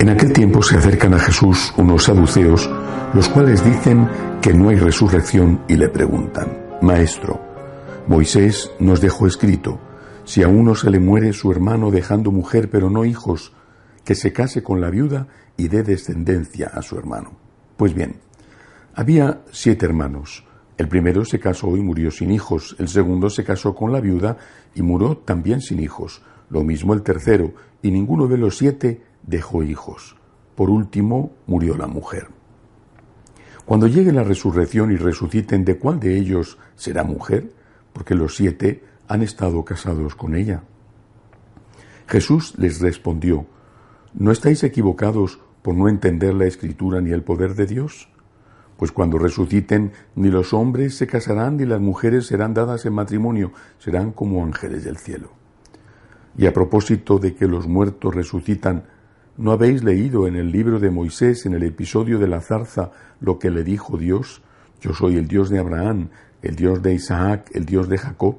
En aquel tiempo se acercan a Jesús unos saduceos, los cuales dicen que no hay resurrección y le preguntan, Maestro, Moisés nos dejó escrito, si a uno se le muere su hermano dejando mujer pero no hijos, que se case con la viuda y dé descendencia a su hermano. Pues bien, había siete hermanos. El primero se casó y murió sin hijos, el segundo se casó con la viuda y murió también sin hijos, lo mismo el tercero, y ninguno de los siete dejó hijos. Por último, murió la mujer. Cuando llegue la resurrección y resuciten, ¿de cuál de ellos será mujer? Porque los siete han estado casados con ella. Jesús les respondió, ¿no estáis equivocados por no entender la escritura ni el poder de Dios? Pues cuando resuciten, ni los hombres se casarán ni las mujeres serán dadas en matrimonio, serán como ángeles del cielo. Y a propósito de que los muertos resucitan, ¿No habéis leído en el libro de Moisés, en el episodio de la zarza, lo que le dijo Dios? Yo soy el Dios de Abraham, el Dios de Isaac, el Dios de Jacob.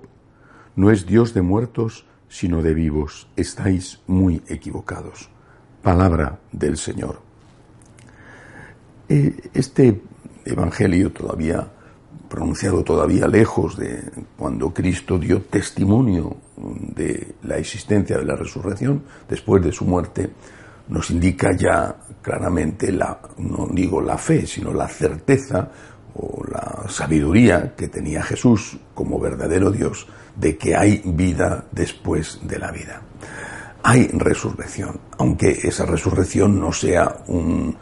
No es Dios de muertos, sino de vivos. Estáis muy equivocados. Palabra del Señor. Eh, este Evangelio todavía pronunciado todavía lejos de cuando Cristo dio testimonio de la existencia de la resurrección después de su muerte, nos indica ya claramente la, no digo la fe, sino la certeza o la sabiduría que tenía Jesús como verdadero Dios de que hay vida después de la vida. Hay resurrección, aunque esa resurrección no sea un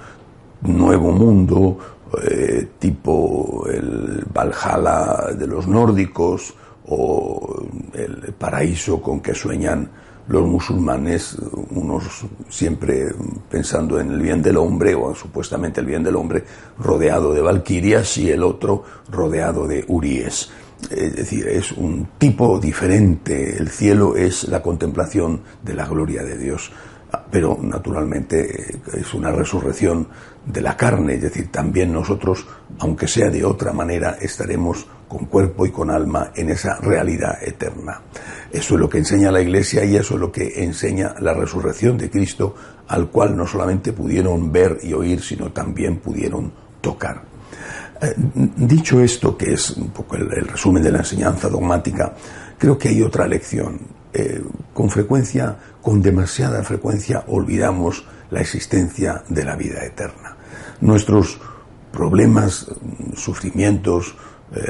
nuevo mundo eh, tipo el Valhalla de los nórdicos o el paraíso con que sueñan los musulmanes, unos siempre pensando en el bien del hombre, o supuestamente el bien del hombre, rodeado de valquirias, y el otro rodeado de uríes. Es decir, es un tipo diferente. El cielo es la contemplación de la gloria de Dios. Pero naturalmente es una resurrección de la carne, es decir, también nosotros, aunque sea de otra manera, estaremos con cuerpo y con alma en esa realidad eterna. Eso es lo que enseña la Iglesia y eso es lo que enseña la resurrección de Cristo, al cual no solamente pudieron ver y oír, sino también pudieron tocar. Eh, dicho esto, que es un poco el, resumen de la enseñanza dogmática, creo que hay otra lección. Eh, con frecuencia, con demasiada frecuencia, olvidamos la existencia de la vida eterna. Nuestros problemas, sufrimientos, eh,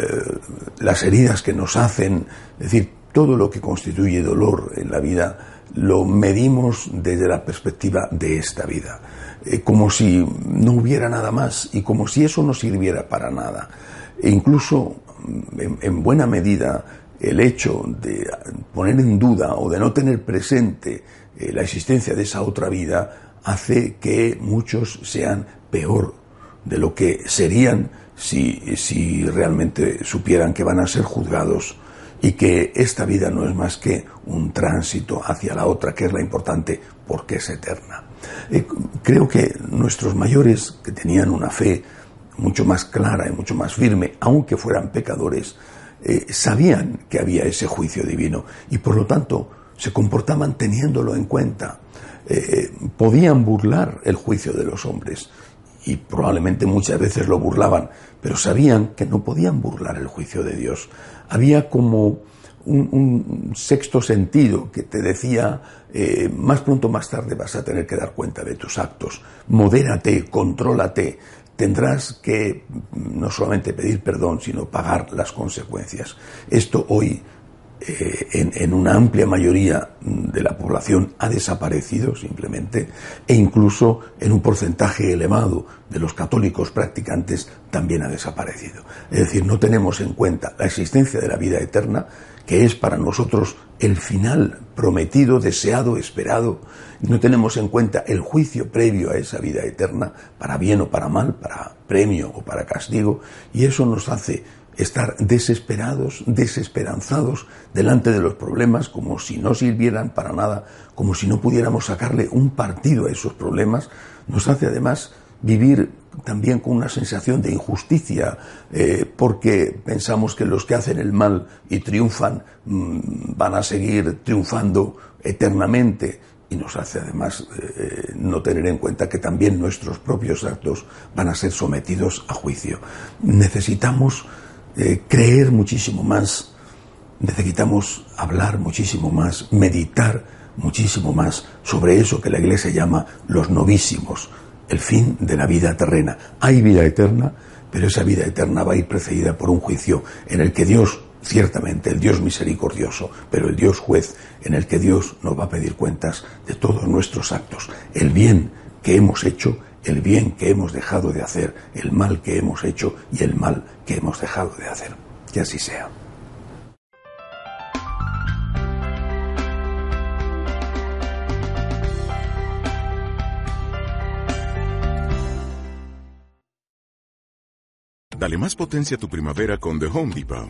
las heridas que nos hacen, es decir, todo lo que constituye dolor en la vida, lo medimos desde la perspectiva de esta vida, eh, como si no hubiera nada más y como si eso no sirviera para nada. E incluso, mm, en, buena medida, el hecho de poner en duda o de no tener presente eh, la existencia de esa otra vida hace que muchos sean peor de lo que serían si, realmente supieran que van a ser juzgados y que esta vida no es más que un tránsito hacia la otra, que es la importante porque es eterna. Eh, creo que nuestros mayores, que tenían una fe mucho más clara y mucho más firme, aunque fueran pecadores, eh, sabían que había ese juicio divino y por lo tanto se comportaban teniéndolo en cuenta. Eh, podían burlar el juicio de los hombres y probablemente muchas veces lo burlaban, pero sabían que no podían burlar el juicio de Dios. Había como un, sexto sentido que te decía, eh, más pronto o más tarde vas a tener que dar cuenta de tus actos, modérate, contrólate, tendrás que no solamente pedir perdón, sino pagar las consecuencias. Esto hoy eh, en, en, una amplia mayoría de la población ha desaparecido simplemente e incluso en un porcentaje elevado de los católicos practicantes también ha desaparecido. Es decir, no tenemos en cuenta la existencia de la vida eterna, que es para nosotros el final prometido, deseado, esperado. No tenemos en cuenta el juicio previo a esa vida eterna, para bien o para mal, para premio o para castigo, y eso nos hace estar desesperados, desesperanzados delante de los problemas como si no sirvieran para nada, como si no pudiéramos sacarle un partido a esos problemas, nos hace además vivir también con una sensación de injusticia, eh, porque pensamos que los que hacen el mal y triunfan mmm, van a seguir triunfando eternamente y nos hace además eh, no tener en cuenta que también nuestros propios actos van a ser sometidos a juicio. Necesitamos eh, creer muchísimo más, necesitamos hablar muchísimo más, meditar muchísimo más sobre eso que la Iglesia llama los novísimos, el fin de la vida terrena. Hay vida eterna, pero esa vida eterna va a ir precedida por un juicio en el que Dios, ciertamente el Dios misericordioso, pero el Dios juez, en el que Dios nos va a pedir cuentas de todos nuestros actos, el bien que hemos hecho el bien que hemos dejado de hacer, el mal que hemos hecho y el mal que hemos dejado de hacer. Que así sea. Dale más potencia a tu primavera con The Home Depot.